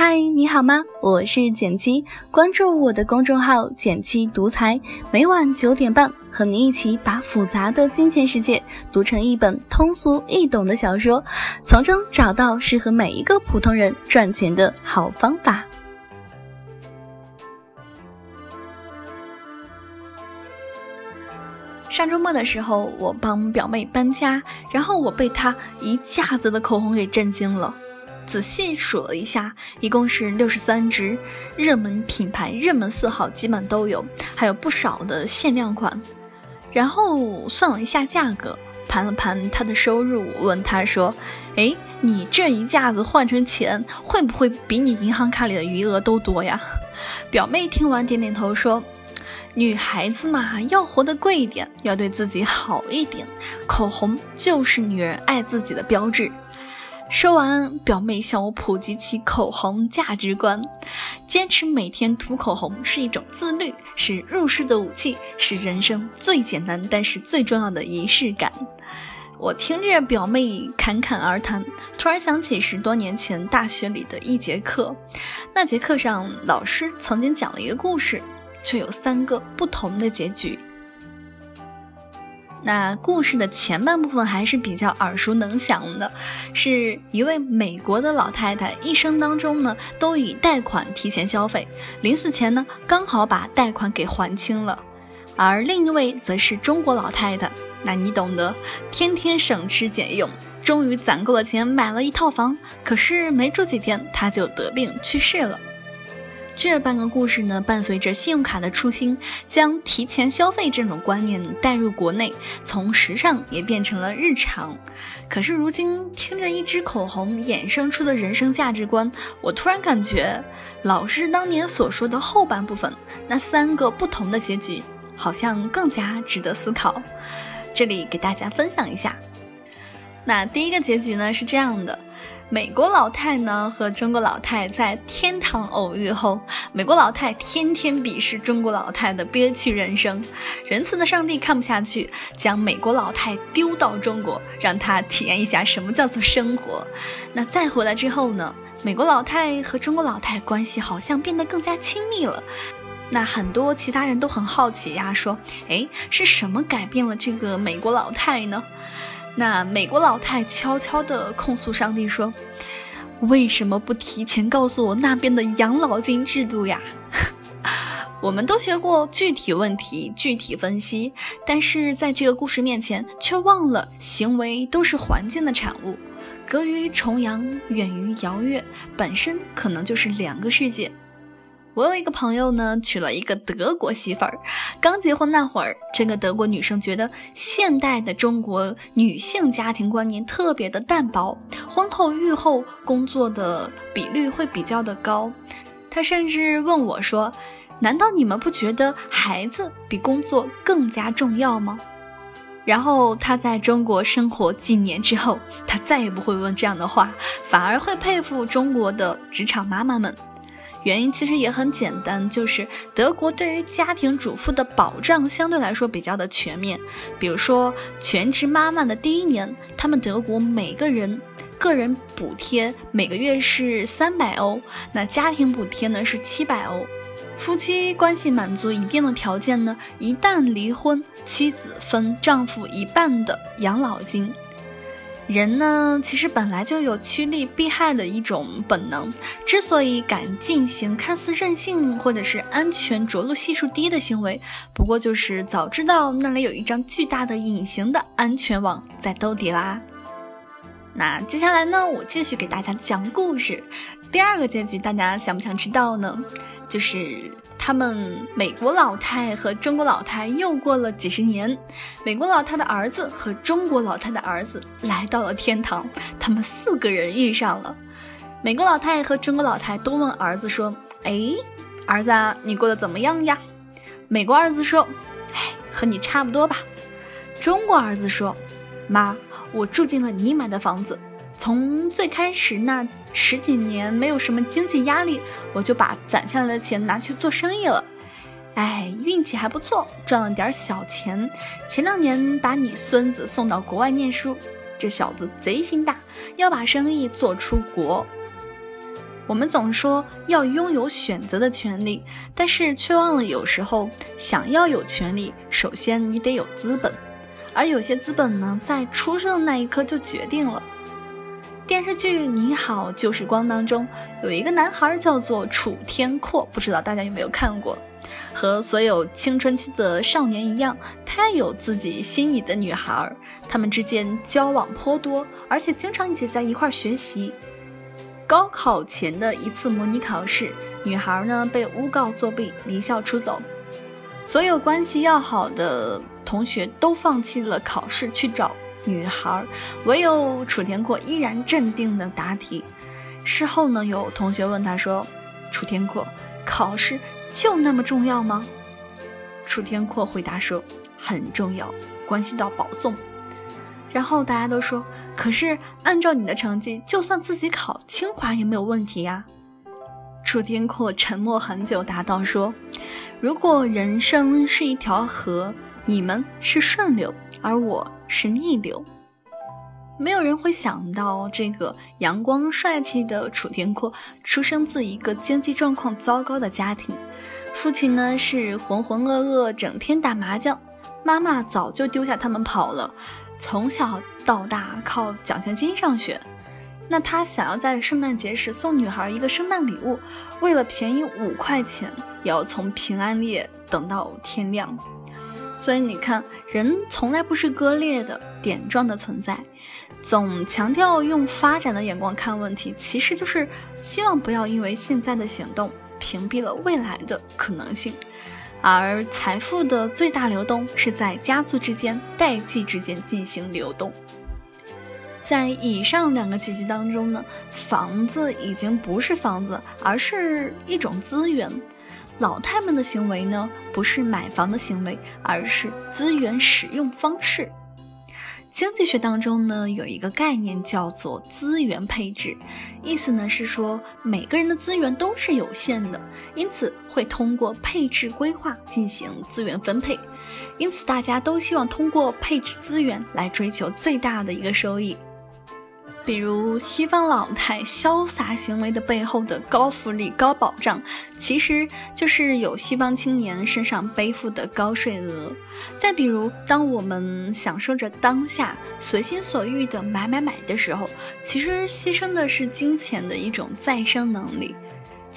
嗨，你好吗？我是简七，关注我的公众号“简七独裁，每晚九点半和你一起把复杂的金钱世界读成一本通俗易懂的小说，从中找到适合每一个普通人赚钱的好方法。上周末的时候，我帮表妹搬家，然后我被她一架子的口红给震惊了。仔细数了一下，一共是六十三支，热门品牌、热门色号基本都有，还有不少的限量款。然后算了一下价格，盘了盘她的收入，问她说：“哎，你这一架子换成钱，会不会比你银行卡里的余额都多呀？”表妹听完点点头说。女孩子嘛，要活得贵一点，要对自己好一点。口红就是女人爱自己的标志。说完，表妹向我普及起口红价值观：坚持每天涂口红是一种自律，是入世的武器，是人生最简单但是最重要的仪式感。我听着表妹侃侃而谈，突然想起十多年前大学里的一节课。那节课上，老师曾经讲了一个故事。却有三个不同的结局。那故事的前半部分还是比较耳熟能详的，是一位美国的老太太一生当中呢都以贷款提前消费，临死前呢刚好把贷款给还清了。而另一位则是中国老太太，那你懂得，天天省吃俭用，终于攒够了钱买了一套房，可是没住几天她就得病去世了。这半个故事呢，伴随着信用卡的出新，将提前消费这种观念带入国内，从时尚也变成了日常。可是如今听着一支口红衍生出的人生价值观，我突然感觉老师当年所说的后半部分那三个不同的结局，好像更加值得思考。这里给大家分享一下。那第一个结局呢是这样的。美国老太呢和中国老太在天堂偶遇后，美国老太天天鄙视中国老太的憋屈人生，仁慈的上帝看不下去，将美国老太丢到中国，让她体验一下什么叫做生活。那再回来之后呢，美国老太和中国老太关系好像变得更加亲密了。那很多其他人都很好奇呀，说，哎，是什么改变了这个美国老太呢？那美国老太悄悄地控诉上帝说：“为什么不提前告诉我那边的养老金制度呀？” 我们都学过具体问题具体分析，但是在这个故事面前，却忘了行为都是环境的产物，隔于重洋，远于遥月，本身可能就是两个世界。我有一个朋友呢，娶了一个德国媳妇儿。刚结婚那会儿，这个德国女生觉得现代的中国女性家庭观念特别的淡薄，婚后育后工作的比率会比较的高。她甚至问我说：“难道你们不觉得孩子比工作更加重要吗？”然后她在中国生活几年之后，她再也不会问这样的话，反而会佩服中国的职场妈妈们。原因其实也很简单，就是德国对于家庭主妇的保障相对来说比较的全面。比如说，全职妈妈的第一年，他们德国每个人个人补贴每个月是三百欧，那家庭补贴呢是七百欧。夫妻关系满足一定的条件呢，一旦离婚，妻子分丈夫一半的养老金。人呢，其实本来就有趋利避害的一种本能。之所以敢进行看似任性或者是安全着陆系数低的行为，不过就是早知道那里有一张巨大的隐形的安全网在兜底啦。那接下来呢，我继续给大家讲故事。第二个结局，大家想不想知道呢？就是。他们美国老太和中国老太又过了几十年，美国老太的儿子和中国老太的儿子来到了天堂，他们四个人遇上了。美国老太和中国老太都问儿子说：“哎，儿子，你过得怎么样呀？”美国儿子说：“哎，和你差不多吧。”中国儿子说：“妈，我住进了你买的房子。”从最开始那十几年没有什么经济压力，我就把攒下来的钱拿去做生意了。哎，运气还不错，赚了点小钱。前两年把你孙子送到国外念书，这小子贼心大，要把生意做出国。我们总说要拥有选择的权利，但是却忘了有时候想要有权利，首先你得有资本，而有些资本呢，在出生的那一刻就决定了。电视剧《你好，旧时光》当中有一个男孩叫做楚天阔，不知道大家有没有看过？和所有青春期的少年一样，他有自己心仪的女孩，他们之间交往颇多，而且经常一起在一块学习。高考前的一次模拟考试，女孩呢被诬告作弊，离校出走。所有关系要好的同学都放弃了考试去找女孩，唯有楚天阔依然镇定的答题。事后呢，有同学问他说：“楚天阔，考试就那么重要吗？”楚天阔回答说：“很重要，关系到保送。”然后大家都说。可是，按照你的成绩，就算自己考清华也没有问题呀。楚天阔沉默很久，答道：“说，如果人生是一条河，你们是顺流，而我是逆流。没有人会想到，这个阳光帅气的楚天阔出生自一个经济状况糟糕的家庭，父亲呢是浑浑噩噩，整天打麻将，妈妈早就丢下他们跑了。”从小到大靠奖学金上学，那他想要在圣诞节时送女孩一个圣诞礼物，为了便宜五块钱，也要从平安夜等到天亮。所以你看，人从来不是割裂的点状的存在，总强调用发展的眼光看问题，其实就是希望不要因为现在的行动屏蔽了未来的可能性。而财富的最大流动是在家族之间、代际之间进行流动。在以上两个结局当中呢，房子已经不是房子，而是一种资源。老太们的行为呢，不是买房的行为，而是资源使用方式。经济学当中呢，有一个概念叫做资源配置，意思呢是说每个人的资源都是有限的，因此会通过配置规划进行资源分配，因此大家都希望通过配置资源来追求最大的一个收益。比如西方老太潇洒行为的背后的高福利、高保障，其实就是有西方青年身上背负的高税额。再比如，当我们享受着当下随心所欲的买买买的时候，其实牺牲的是金钱的一种再生能力。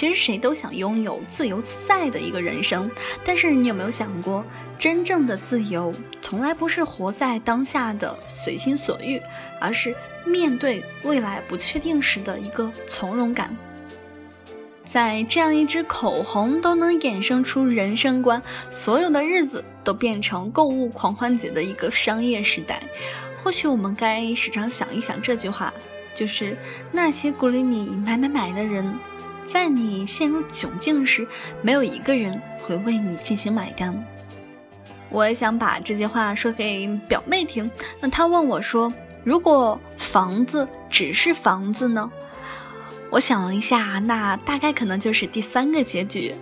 其实谁都想拥有自由自在的一个人生，但是你有没有想过，真正的自由从来不是活在当下的随心所欲，而是面对未来不确定时的一个从容感。在这样一支口红都能衍生出人生观，所有的日子都变成购物狂欢节的一个商业时代，或许我们该时常想一想这句话，就是那些鼓励你买买买的人。在你陷入窘境时，没有一个人会为你进行买单。我想把这句话说给表妹听。那她问我说：“如果房子只是房子呢？”我想了一下，那大概可能就是第三个结局。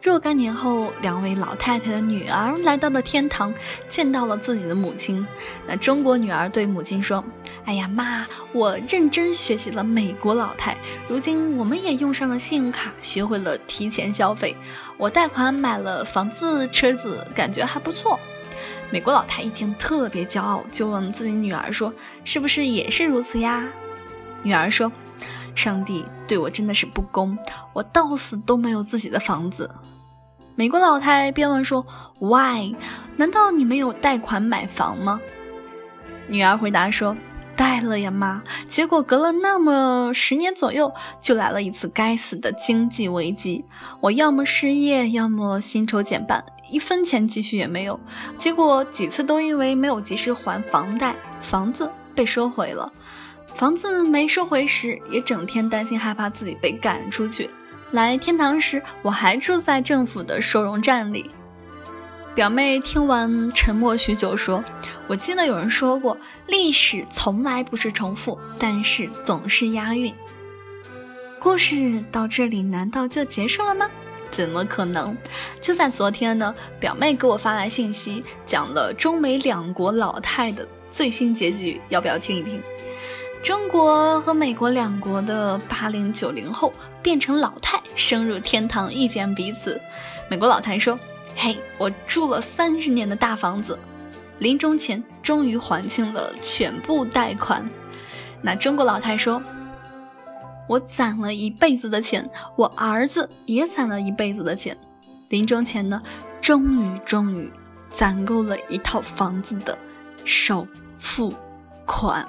若干年后，两位老太太的女儿来到了天堂，见到了自己的母亲。那中国女儿对母亲说：“哎呀妈，我认真学习了美国老太，如今我们也用上了信用卡，学会了提前消费。我贷款买了房子、车子，感觉还不错。”美国老太一听特别骄傲，就问自己女儿说：“是不是也是如此呀？”女儿说。上帝对我真的是不公，我到死都没有自己的房子。美国老太便问说：“Why？难道你没有贷款买房吗？”女儿回答说：“贷了呀，妈。结果隔了那么十年左右，就来了一次该死的经济危机。我要么失业，要么薪酬减半，一分钱积蓄也没有。结果几次都因为没有及时还房贷，房子被收回了。”房子没收回时，也整天担心害怕自己被赶出去。来天堂时，我还住在政府的收容站里。表妹听完沉默许久，说：“我记得有人说过，历史从来不是重复，但是总是押韵。”故事到这里难道就结束了吗？怎么可能？就在昨天呢，表妹给我发来信息，讲了中美两国老太的最新结局，要不要听一听？中国和美国两国的八零九零后变成老太，升入天堂，遇见彼此。美国老太说：“嘿，我住了三十年的大房子，临终前终于还清了全部贷款。”那中国老太说：“我攒了一辈子的钱，我儿子也攒了一辈子的钱，临终前呢，终于终于攒够了一套房子的首付款。”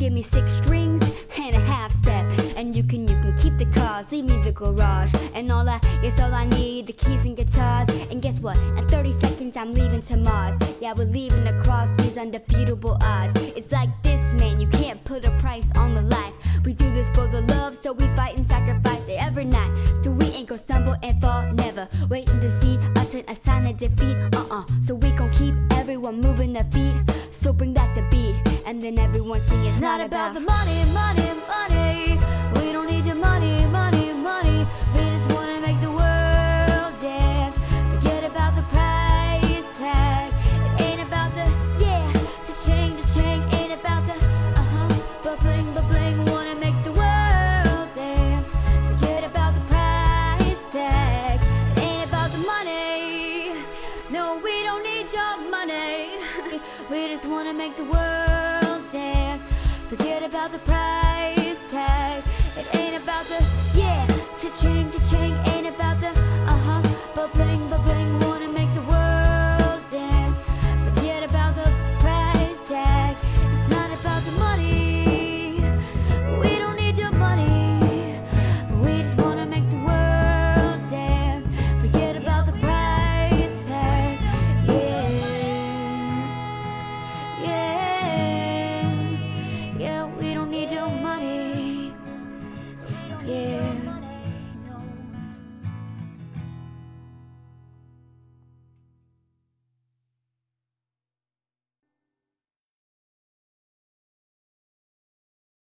Give me six strings and a half step. And you can you can keep the cars leave me the garage. And all that yes all i need the keys and guitars. And guess what? In 30 seconds i'm leaving to mars. Yeah we're leaving across these undefeatable odds. It's like this man you can't put a price on the life. We do this for the love so we fight and sacrifice it every night. So we ain't gonna stumble and fall never. Waiting to see us in a sign of defeat uh-uh. So we gon' keep everyone moving their feet so bring back the beat. And then everyone sing it's not about the money money money make the world dance. Forget about the price tag. It ain't about the